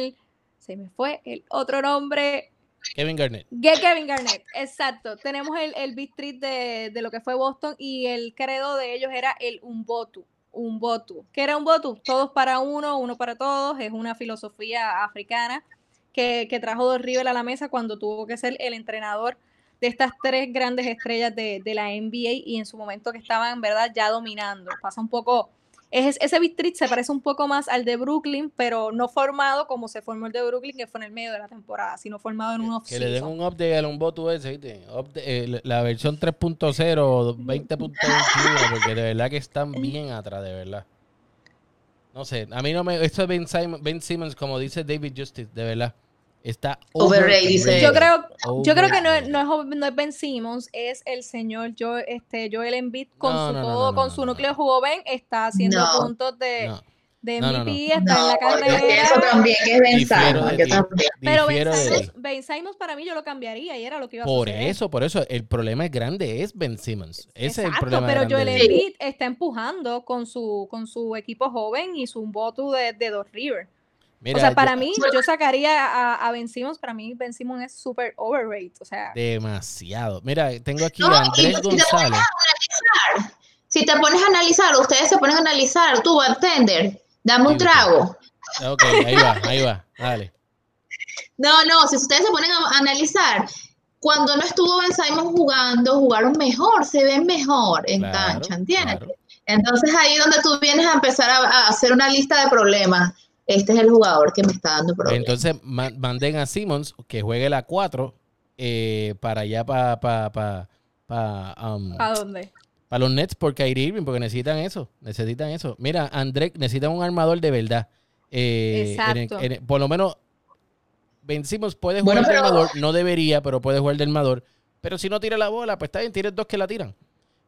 se me fue el otro nombre. Kevin Garnett. Kevin Garnett, exacto. Tenemos el, el Big Three de, de, lo que fue Boston y el credo de ellos era el Umbotu un voto. ¿Qué era un voto? Todos para uno, uno para todos. Es una filosofía africana que, trajo Dos River a la mesa cuando tuvo que ser el entrenador de estas tres grandes estrellas de, de la NBA y en su momento que estaban, en verdad, ya dominando. Pasa un poco es, ese Big se parece un poco más al de Brooklyn, pero no formado como se formó el de Brooklyn, que fue en el medio de la temporada, sino formado en un off Que le den un update a un voto ese, eh, la versión 3.0, 20.21, porque de verdad que están bien atrás, de verdad. No sé, a mí no me. Esto es ben Simmons, como dice David Justice, de verdad. Está overrated. Yo creo, yo creo que no es, no, es, Ben Simmons, es el señor yo, este, Joel Embiid con su todo, con su núcleo joven, está haciendo puntos de, de MVP, está en la carrera. Eso también es Ben Simmons. Pero Ben Simmons, para mí yo lo cambiaría y era lo que iba a Por eso, por eso, el problema es grande, es Ben Simmons. Ese es el problema pero Joel Embiid está empujando con su, con su equipo joven y su voto de, de Dos River o sea, para mí, yo sacaría a, a Ben Simmons, para mí Ben Simmons es súper overrated, o sea. Demasiado. Mira, tengo aquí a Andrés González. si te pones a analizar, ustedes se ponen a analizar, tú, bartender, dame un trago. Ok, ahí va, ahí va, dale. No, no, si ustedes se ponen a analizar, cuando no estuvo Ben Simmons jugando, jugaron mejor, se ven mejor en cancha, ¿entiendes? Entonces ahí es donde tú vienes a empezar a hacer una lista de problemas este es el jugador que me está dando problemas. Entonces manden a Simmons que juegue la 4 eh, para allá, para... ¿Para pa, pa, um, dónde? Para los Nets por Kyrie Irving, porque necesitan eso, necesitan eso. Mira, André necesita un armador de verdad. Eh, Exacto. por lo menos Ben Simmons puede jugar de armador, no debería, pero puede jugar de armador. Pero si no tira la bola, pues está bien, tienes dos que la tiran.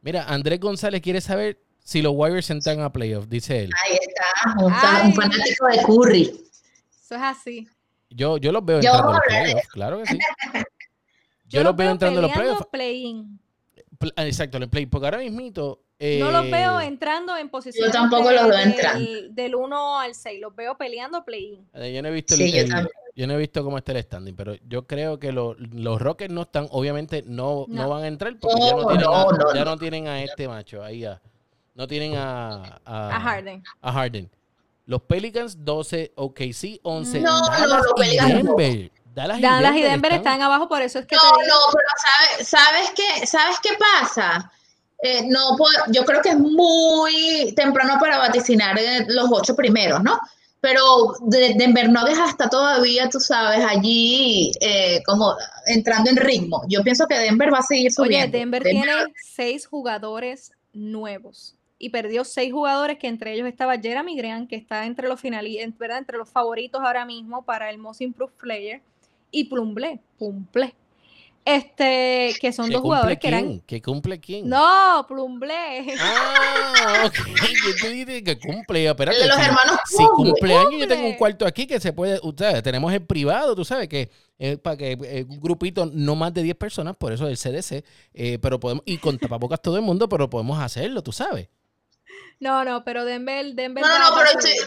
Mira, Andrés González quiere saber si los Warriors entran a playoff, dice él. Ahí está, un, fanático de Curry. Eso es así. Yo, yo los veo entrando a los playoffs, claro que sí. Yo, los veo entrando a los playoffs. Play ah, Exacto, en el play, porque ahora mismito. no los veo eh, entrando en posición. Yo tampoco los veo entrando. Del 1 al 6, los veo peleando play-in. Eh, yo no he visto el, yo, no he visto cómo está el standing, pero yo creo que los Rockets no están, obviamente no, no. van a entrar porque ya, no tienen a, ya no tienen a este macho ahí a, no tienen a, a, Harden. A Harden. Los Pelicans 12, OKC 11. No, Dallas no, los Pelicans. Denver. Dallas, y Denver, están... abajo, por eso es que. No, no, pero ¿sabes, sabes, qué, ¿sabes qué pasa? Eh, no yo creo que es muy temprano para vaticinar eh, los ocho primeros, ¿no? Pero Denver no deja hasta todavía, tú sabes, allí eh, como entrando en ritmo. Yo pienso que Denver va a seguir subiendo. Oye, Denver, Denver tiene seis jugadores nuevos y perdió seis jugadores, que entre ellos estaba Jeremy Grant, que está entre los finalistas, ¿verdad? entre los favoritos ahora mismo para el Most Improved Player, y Plumble, Pumple. Este, que son dos jugadores que eran. ¿Que cumple quién? No, Plumble. Ah, ok. Yo te dije que cumple. Espérate, El de los si, hermanos si Plumble. cumpleaños, yo tengo un Cumple. cuarto aquí que se puede. Ustedes, tenemos el privado, tú sabes que es para que eh, un grupito, no más de 10 personas, por eso el CDC. eh, pero podemos, y con tapabocas todo el mundo, pero podemos hacerlo, tú sabes. No, no, pero Denver, Denver. No, no, no, pero estoy-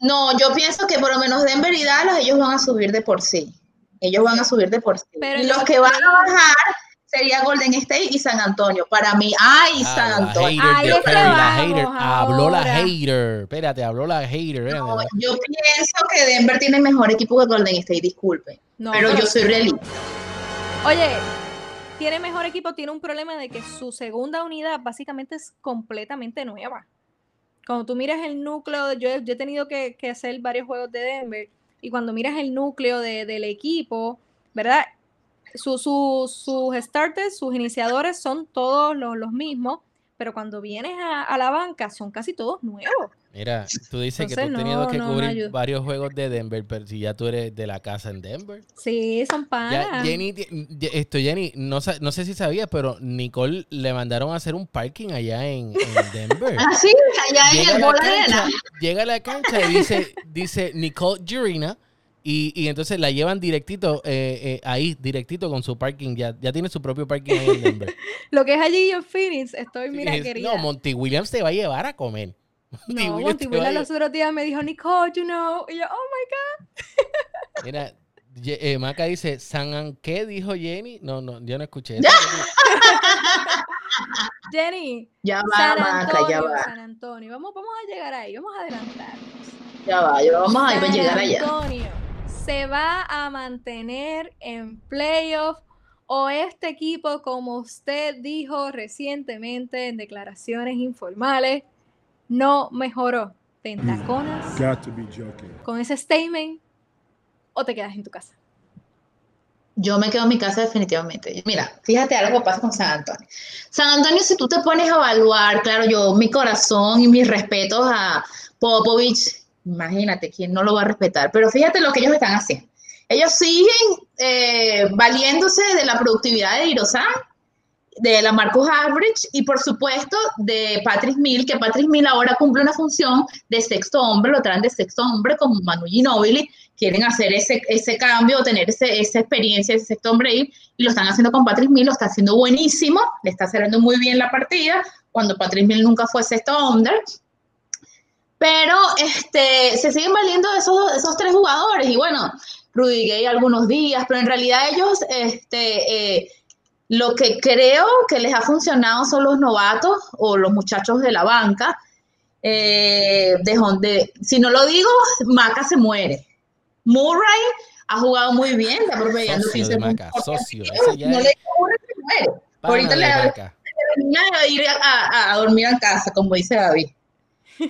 no, yo pienso que por lo menos Denver y Dallas, ellos van a subir de por sí. Ellos van a subir de por sí. Pero y los que van a bajar sería Golden State y San Antonio. Para mí, ay, Ah, San Antonio. hater Ahí de es que Perry, la hater. Habló la hater. Espérate, habló la hater. espérate. No, yo pienso que Denver tiene mejor equipo que Golden State, disculpe. No, pero yo soy realista. Oye, tiene mejor equipo, tiene un problema de que su segunda unidad básicamente es completamente nueva. Cuando tú miras el núcleo, yo, yo he tenido que, que hacer varios juegos de Denver, y cuando miras el núcleo de- del equipo, ¿verdad? Su- su- sus starters, sus iniciadores son todos los, los mismos, pero cuando vienes a, a la banca son casi todos nuevos. Mira, tú dices que tú Entonces, has tenido no, que no, no cubrir ayuda. varios juegos de Denver, pero si ya tú eres de la casa en Denver. Sí, son panas. Jenny, esto, Jenny, no, no sé si sabías, pero Nicole le mandaron a hacer un parking allá en, en Denver. Ah, sí, allá en llega, el la bola cancha, arena. llega a la cancha y dice, dice Nicole Jurina. Y, y entonces la llevan directito eh, eh, ahí, directito con su parking. Ya, ya tiene su propio parking ahí en Denver. Lo que es allí en Phoenix, estoy, mira, Es- querida. no, Monty Williams te va a llevar a comer. Monty No, Williams Monty Williams los otros días me dijo, Nicole, you know. Y yo, oh my Mira, Ye- eh, Maca dice, ¿San An- qué dijo Jenny? No, no, yo no escuché eso. God. Jenny, Ya va, San Maca, ya Antonio, va. San Antonio. Vamos, vamos a llegar ahí, vamos a adelantarnos. Ya va, ya vamos a llegar allá. Antonio se va a mantener en playoff o este equipo, como usted dijo recientemente en declaraciones informales, no mejoró. ¿Te entaconas Got to be joking. con ese statement o te quedas en tu casa? Yo me quedo en mi casa definitivamente. Mira, fíjate algo que pasa con San Antonio. San Antonio, si tú te pones a evaluar, claro, yo, mi corazón y mis respetos a Popovich, imagínate, ¿quién no lo va a respetar? Pero fíjate lo que ellos están haciendo. Ellos siguen eh, valiéndose de la productividad de Irosan, de la Marcus Average y por supuesto de Patrick Mill, que Patrick Mill ahora cumple una función de sexto hombre, lo traen de sexto hombre como Manu Ginobili, quieren hacer ese, ese cambio, tener ese, esa experiencia de sexto hombre ahí, y lo están haciendo con Patrick Mill, lo está haciendo buenísimo, le está cerrando muy bien la partida, cuando Patrick Mill nunca fue sexto hombre. Pero este, se siguen valiendo de esos, esos tres jugadores, y bueno, Rudy Gay algunos días, pero en realidad ellos, este, eh, lo que creo que les ha funcionado son los novatos o los muchachos de la banca. Eh, de donde, si no lo digo, Maca se muere. Murray ha jugado muy bien, está promediando Socio 15 de Maca, socio, ya No es- le muere. Ahorita le termina de ir a, a- a dormir en casa, como dice David.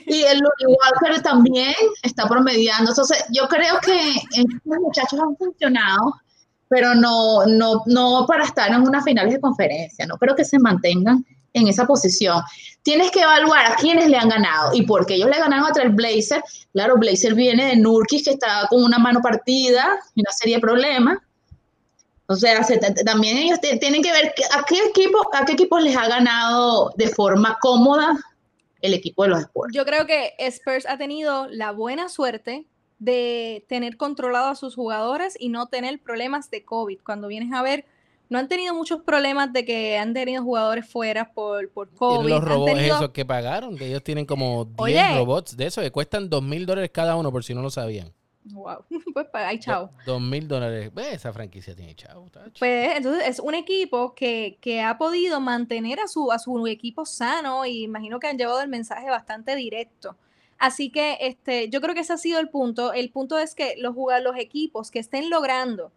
Y el Lonnie Walker también está promediando. Entonces, yo creo que estos muchachos han funcionado, pero no, no, no para estar en unas finales de conferencia. No creo que se mantengan en esa posición. Tienes que evaluar a quiénes le han ganado y porque ellos le ganaron a el Blazer. Claro, Blazer viene de Nurkic, que está con una mano partida y una serie de problemas. O sea, se- también ellos tienen que ver a qué equipo, a qué equipos les ha ganado de forma cómoda el equipo de los Spurs. Yo creo que Spurs ha tenido la buena suerte de tener controlado a sus jugadores y no tener problemas de COVID. Cuando vienes a ver, no han tenido muchos problemas de que han tenido jugadores fuera por, por COVID. Tienen los robots tenido- esos que pagaron, que ellos tienen como 10 Oye. robots de esos que cuestan 2 mil dólares cada uno, por si no lo sabían. Wow, pues ahí chao. 2 mil dólares. Esa franquicia tiene chavo. tacho. Pues entonces es un equipo que, que ha podido mantener a su, a su equipo sano y imagino que han llevado el mensaje bastante directo. Así que este, yo creo que ese ha sido el punto. El punto es que los, los equipos que estén logrando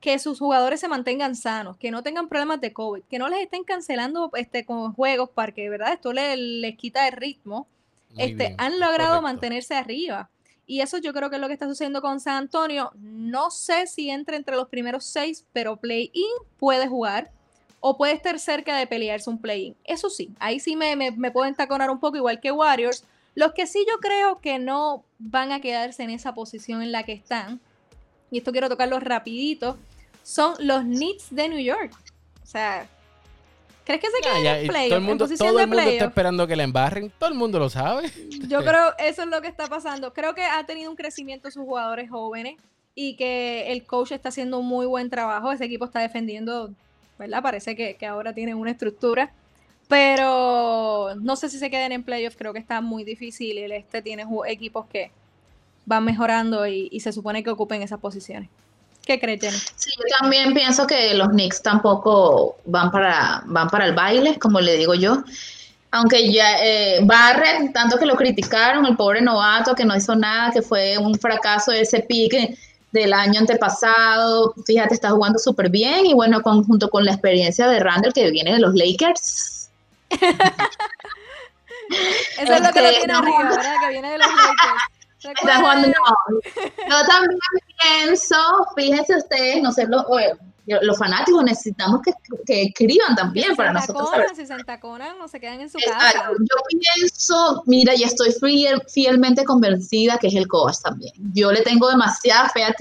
que sus jugadores se mantengan sanos, que no tengan problemas de COVID, que no les estén cancelando este, con juegos para que, ¿verdad? Esto le- les quita el ritmo. Muy este, bien, han logrado correcto. mantenerse arriba. Y eso yo creo que es lo que está sucediendo con San Antonio. No sé si entra entre los primeros seis, pero play-in puede jugar o puede estar cerca de pelearse un play-in. Eso sí, ahí sí me, me, me pueden taconar un poco, igual que Warriors. Los que sí yo creo que no van a quedarse en esa posición en la que están, y esto quiero tocarlo rapidito, son los Knicks de New York. O sea, ¿crees que se ya, en y playoff? todo el mundo, posición todo de el mundo está esperando que la embarren. Todo el mundo lo sabe. Yo creo eso es lo que está pasando. Creo que ha tenido un crecimiento sus jugadores jóvenes y que el coach está haciendo un muy buen trabajo. Ese equipo está defendiendo, ¿verdad? Parece que, que ahora tiene una estructura. Pero no sé si se queden en playoffs. Creo que está muy difícil. El este tiene equipos que van mejorando y, y se supone que ocupen esas posiciones. ¿Qué crees, Jenny? Sí, yo también pienso que los Knicks tampoco van para, van para el baile, como le digo yo. Aunque ya eh, Barrett, tanto que lo criticaron, el pobre novato que no hizo nada, que fue un fracaso ese pique del año antepasado, fíjate, está jugando súper bien y bueno, con- junto con la experiencia de Randall que viene de los Lakers. Eso es lo que lo Este, tiene arriba, ¿verdad? Que viene de los Lakers. Está jugando, no. Yo también pienso, fíjense ustedes, no sé, los, oye, los fanáticos necesitamos que, que escriban también para se nosotros saber. si se entaconan, no se quedan en su casa. Yo pienso, mira, y estoy fiel- fielmente convencida que es el coach también. Yo le tengo demasiada fe a,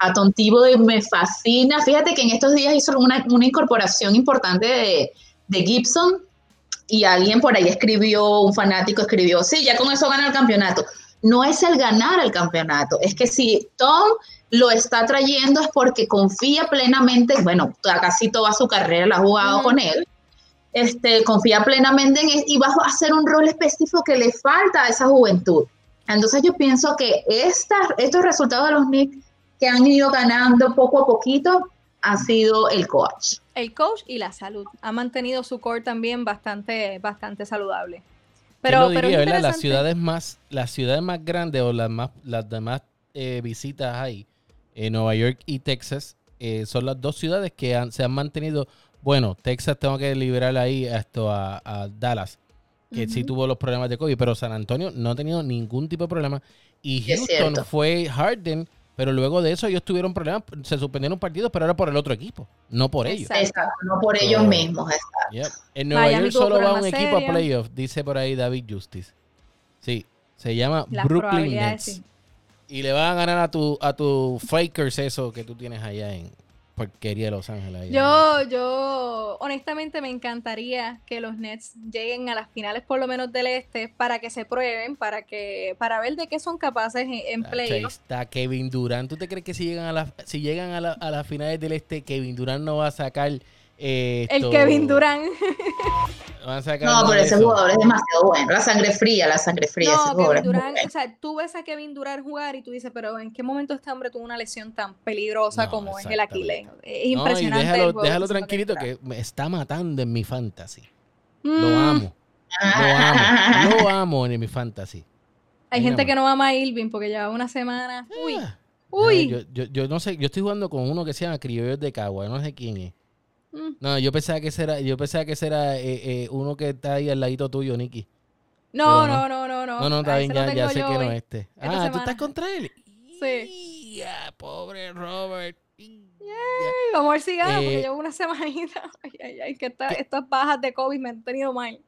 a, Thibodeau y me fascina. Fíjate que en estos días hizo una, una incorporación importante de, de Gibson y alguien por ahí escribió, un fanático escribió, sí, ya con eso gana el campeonato. No es el ganar el campeonato, es que si Tom lo está trayendo es porque confía plenamente, bueno, casi toda su carrera la ha jugado con él, este, confía plenamente en él y va a hacer un rol específico que le falta a esa juventud. Entonces yo pienso que esta, estos resultados de los Knicks que han ido ganando poco a poquito ha sido el coach. el coach y la salud. Ha mantenido su core también bastante, bastante saludable. Pero, Yo lo pero diría, ¿verdad? Las ciudades más, las ciudades más grandes o las más, las demás eh, visitas hay, en Nueva York y Texas, eh, son las dos ciudades que han- se han mantenido. Bueno, Texas tengo que liberar ahí a esto a, a Dallas, que sí tuvo los problemas de COVID, pero San Antonio no ha tenido ningún tipo de problema. Y Houston fue Harden, pero luego de eso ellos tuvieron problemas, se suspendieron partidos, pero era por el otro equipo, no por ellos. Exacto. No por So- ellos mismos. exacto. Yep. En Nueva Miami York solo va un equipo a serios. playoff, dice por ahí David Justice. Sí, se llama Las Brooklyn Nets. sí. Y le van a ganar a tu a tu Fakers eso que tú tienes allá en porquería de Los Ángeles. Yo, yo, honestamente me encantaría que los Nets lleguen a las finales por lo menos del este para que se prueben, para que, para ver de qué son capaces en, en playoffs. está Kevin Durant. ¿Tú te crees que si llegan a las si llegan a, la- a las finales del este, Kevin Durant no va a sacar eh, El Kevin Durant. va a sacar No, pero ese eso? jugador es demasiado bueno. La sangre fría, la sangre fría. ese No, jugador Kevin bueno. o sea, tú ves a Kevin Durant jugar y tú dices, pero ¿en qué momento este hombre tuvo una lesión tan peligrosa No, como es el. Aquiles? Es No, y impresionante. el déjalo, juego déjalo que está tranquilito que me está matando en mi fantasy. Lo Durant. amo. Lo amo. Lo amo en mi fantasy. Hay Ahí gente que no ama a Irving porque lleva una semana. Uy, Ah. uy. Ay, yo, yo, yo no sé, yo estoy jugando con uno que se llama Criollos de Cagua, no sé quién es. Mm. No, yo pensaba que ese era, yo pensaba que ese era eh, eh, uno que está ahí al ladito tuyo, Nicky. No, no, no, no, no. No, no, está bien, ya, ya sé que no hoy. es este. esta ah, ¿tú semana. estás contra él? Sí. Ya, pobre Robert. Ay, Vamos a ver si gana, porque Eh, llevo una semanita. Ay, ay, ay, que esta- estas bajas de COVID me han tenido mal.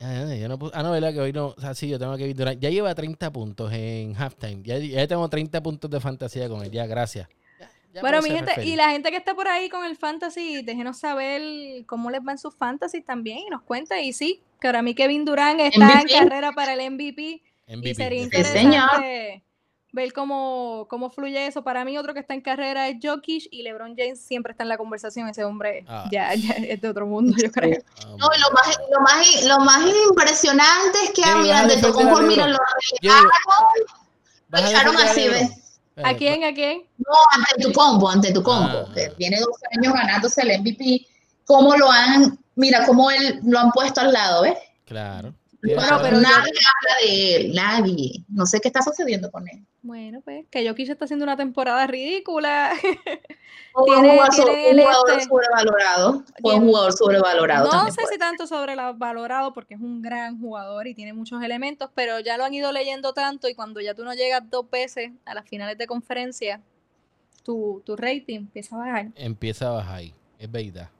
Ah, ya no puse- ah, no, verdad que hoy no. O sea, sí, yo tengo que Durant. Ya lleva 30 puntos en halftime. Ya, ya tengo 30 puntos de fantasía con él. Ya, gracias. Ya, bueno, mi gente, feliz. y la gente que está por ahí con el fantasy, déjenos saber cómo les va en sus fantasy también y nos cuenta. Y sí, que ahora mí Kevin Durant está MVP. en carrera para el MVP. MVP, y sería definitivamente. Sí, señor. interesante ver cómo, cómo fluye eso. Para mí, otro que está en carrera es Jokic y LeBron James siempre está en la conversación. Ese hombre Ah. ya, ya es de otro mundo, yo creo. Ah, No, y lo más, lo más, lo más impresionante es que, Jenny, mira, de a mira, LeBron. lo Jenny, lo ¿vas a echaron así? ¿ves? ¿A Espérate, quién? ¿A quién? No, ante tu combo, ante tu combo, Ah. tiene dos años ganándose el MVP, cómo lo han, mira, cómo él lo han puesto al lado, ¿ves? Claro. Bueno, pero nadie habla de él, nadie. No sé qué está sucediendo con él. Bueno, pues que Jokic está haciendo una temporada ridícula. Tiene- un jugador, tiene un el jugador este- sobrevalorado. Fue un jugador sobrevalorado No sé si tanto sobrevalorado porque es un gran jugador y tiene muchos elementos, pero ya lo han ido leyendo tanto y cuando ya tú no llegas dos veces a las finales de conferencia, tu, tu rating empieza a bajar. Empieza a bajar ahí. Es verdad.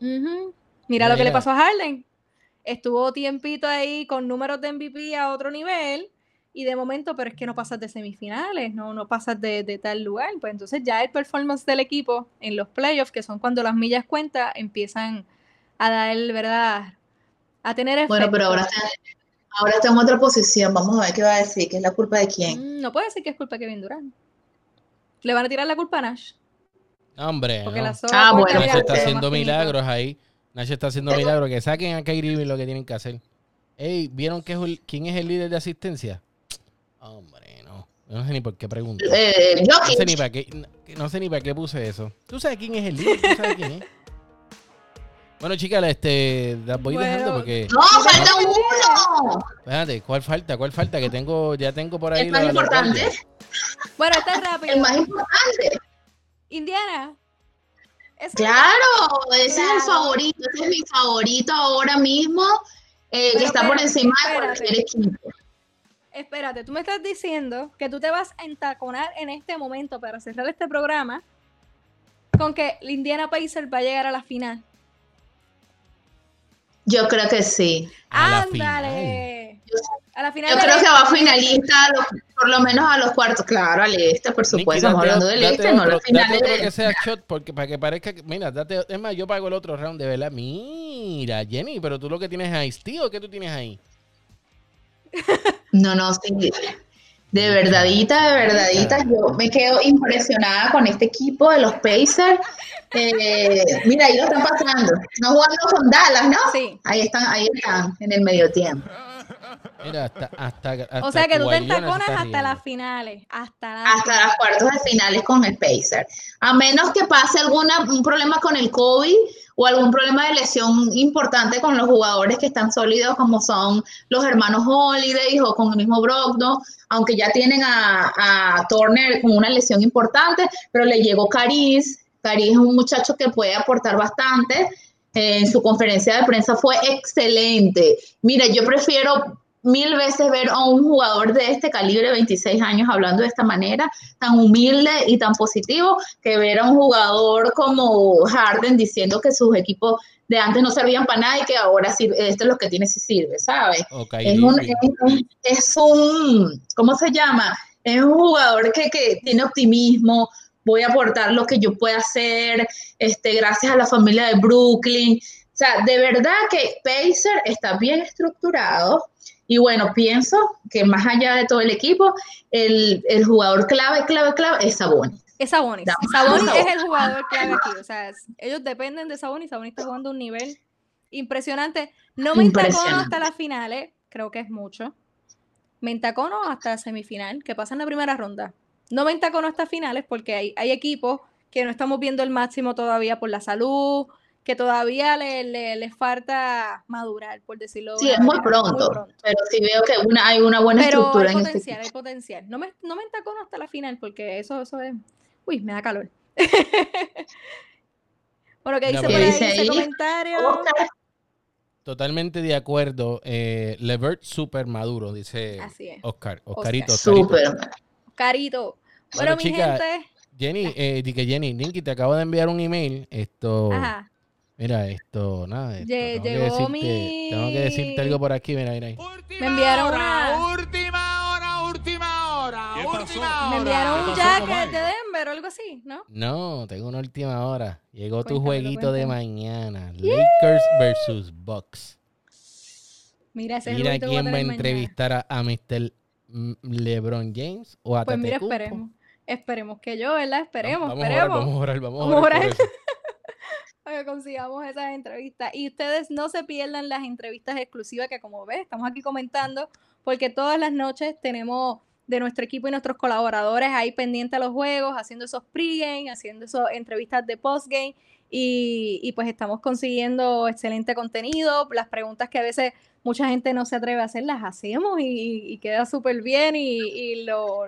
Ujú. Mira Ya, lo que le pasó a Harden. Estuvo tiempito ahí con números de MVP a otro nivel y de momento, pero es que no pasas de semifinales, no, no pasas de, tal lugar, pues entonces ya el performance del equipo en los playoffs, que son cuando las millas cuentan, empiezan a dar, ¿verdad? A tener efecto. Bueno, pero ahora está, ahora está en otra posición, vamos a ver qué va a decir, que es la culpa de quién. Mm, no puede decir que es culpa de Kevin Durant. ¿Le van a tirar la culpa a Nash? Hombre, Porque no. la Ah, bueno, Nash Nash está es haciendo milagros ahí. Nash está haciendo milagros. Que saquen a Kyrie lo que tienen que hacer. Ey, ¿vieron que es el- quién es el líder de asistencia? Hombre, no. Yo no sé ni por qué pregunto. Eh, No sé ni para qué, no, no sé ni para qué puse eso. ¿Tú sabes quién es el líder? ¿Tú sabes quién es? Bueno, chicas, este, las voy Bueno. dejando porque... No, falta uno. Espérate, ¿cuál falta? ¿Cuál falta? Que tengo, ya tengo por ahí... El más la- la importante. guardia. Bueno, está es rápido. El más importante. Indiana. Claro, ese es el favorito, ese es mi favorito ahora mismo, eh, que está por espérate, encima de cualquier equipo. Espérate, tú me estás diciendo que tú te vas a entaconar en este momento para cerrar este programa con que Indiana Pacers va a llegar a la final. Yo creo que sí. A la ¡Ándale! A la final Yo creo que va finalista, a los- por lo menos a los cuartos. Claro, al este, por supuesto. Estamos hablando del este, no date otro de... que sea shot porque para que parezca que, mira, date, es más, yo pago el otro round de verdad. Mira, Jenny, pero tú lo que tienes es Ice Tea o qué tú tienes ahí? No, no, sí. De verdadita, de verdadita, yo me quedo impresionada con este equipo de los Pacers. Eh, mira, ahí lo están pasando. No jugando con Dallas, ¿no? Sí. Ahí están, ahí están, en el medio tiempo. Mira, hasta, hasta, hasta O sea que tú te entaconas hasta riendo. las finales. Hasta las hasta las cuartos de finales con el Pacer. A menos que pase alguna, un problema con el COVID o algún problema de lesión importante con los jugadores que están sólidos, como son los hermanos Holiday o con el mismo Brogdon, aunque ya tienen a, a Turner con una lesión importante, pero le llegó Caris. Caris es un muchacho que puede aportar bastante. En su conferencia de prensa fue excelente. Mira, yo prefiero mil veces ver a un jugador de este calibre, 26 años, hablando de esta manera, tan humilde y tan positivo, que ver a un jugador como Harden diciendo que sus equipos de antes no servían para nada y que ahora sí, este es lo que tiene sí sirve, ¿sabes? Es un, es, es un, ¿cómo se llama? Es un jugador que, que tiene optimismo, voy a aportar lo que yo pueda hacer, este, gracias a la familia de Brooklyn. O sea, de verdad que Pacer está bien estructurado y bueno, pienso que más allá de todo el equipo, el, el jugador clave, clave, clave es Sabonis. Es Sabonis. Sabonis es el jugador clave aquí. O sea, es- ellos dependen de Sabonis. Sabonis está jugando a un nivel impresionante. No me Impresionante. hasta las finales, creo que es mucho. Me entacono hasta semifinal, que pasa en la primera ronda. No me entacono hasta finales porque hay, hay equipos que no estamos viendo el máximo todavía por la salud, que todavía le- le- les falta madurar, por decirlo de Sí, es muy pronto, pero sí veo que una, hay una buena pero estructura hay en este potencial, hay potencial. No me, no me entacono hasta la final porque eso, eso es. Uy, me da calor. bueno, ¿qué dice ¿qué por ahí dice ese ahí? comentario? Totalmente de acuerdo. Eh, Levert super maduro, dice Así es. Oscar. Oscarito, Oscarito. Súper. Carito. Bueno, Bueno, mi chica, gente. Jenny, eh, di que Jenny, Ninky, te acabo de enviar un email. Esto, Ajá. mira, esto, nada. Esto, Lle- tengo, que llegó decirte, mi- tengo que decirte algo por aquí, mira, mira ahí. Me enviaron una. Última hora, última hora, ¿Qué pasó? última hora. Me enviaron un jacket de Denver o algo así, ¿no? No, tengo una última hora. Llegó tu jueguito de mañana. Lakers versus Bucks. Mira, ese es Mira que quién va a entrevistar a, a Mr. LeBron James o a Pues mira, esperemos. Esperemos que yo, ¿verdad? Esperemos, vamos, esperemos. A orar, vamos a orar, vamos a Vamos a orar. orar. que consigamos esas entrevistas. Y ustedes no se pierdan las entrevistas exclusivas que como ves, estamos aquí comentando, porque todas las noches tenemos de nuestro equipo y nuestros colaboradores ahí pendientes a los juegos, haciendo esos pregame, haciendo esas entrevistas de postgame. Y, y pues estamos consiguiendo excelente contenido. Las preguntas que a veces mucha gente no se atreve a hacer, las hacemos y, y queda súper bien. Y, y lo-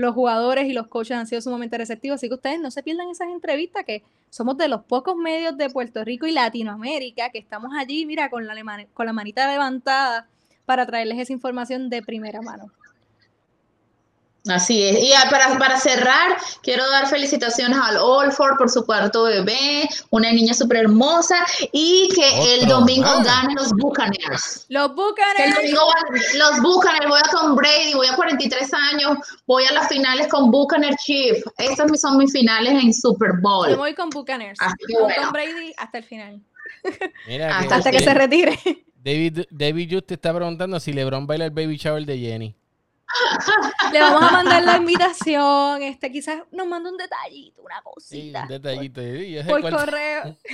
los jugadores y los coaches han sido sumamente receptivos. Así que ustedes no se pierdan esas entrevistas que somos de los pocos medios de Puerto Rico y Latinoamérica que estamos allí, mira, con la, con la manita levantada para traerles esa información de primera mano. Así es. Y para, para cerrar, quiero dar felicitaciones al Allford por su cuarto bebé, una niña súper hermosa, y que el domingo ganen los Buccaneers. Los Buccaneers. El domingo los Buccaneers, voy a Tom Brady, voy a 43 años, voy a las finales con Buccaneers Chief. Estas son mis finales en Super Bowl. Yo voy con Buccaneers. Con Tom Brady hasta el final. hasta, que, se retire. David, David Just te está preguntando si LeBron baila el baby shower de Jenny. Le vamos a mandar la invitación. Este, quizás nos manda un detallito, una cosita. un detallito. Por, correo.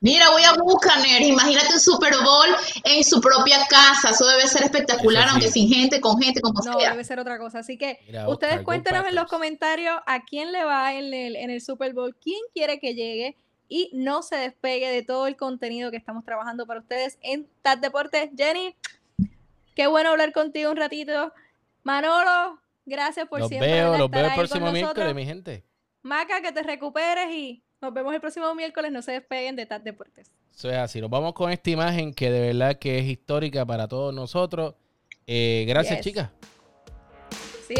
Mira, voy a Bucaner. Imagínate un Super Bowl en su propia casa. Eso debe ser espectacular, aunque sin gente, con gente, como no, debe ser otra cosa. Así que ustedes cuéntenos en los comentarios a quién le va en el, en el Super Bowl, quién quiere que llegue y no se despegue de todo el contenido que estamos trabajando para ustedes en TAT Deportes. Jenny, Qué bueno hablar contigo un ratito. Manolo, gracias por siempre. Veo, los veo el próximo miércoles, mi gente. Maca, que te recuperes y nos vemos el próximo miércoles. No se despeguen de TAT Deportes. Eso es así. Nos vamos con esta imagen que de verdad que es histórica para todos nosotros. Eh, gracias, chicas. Sí.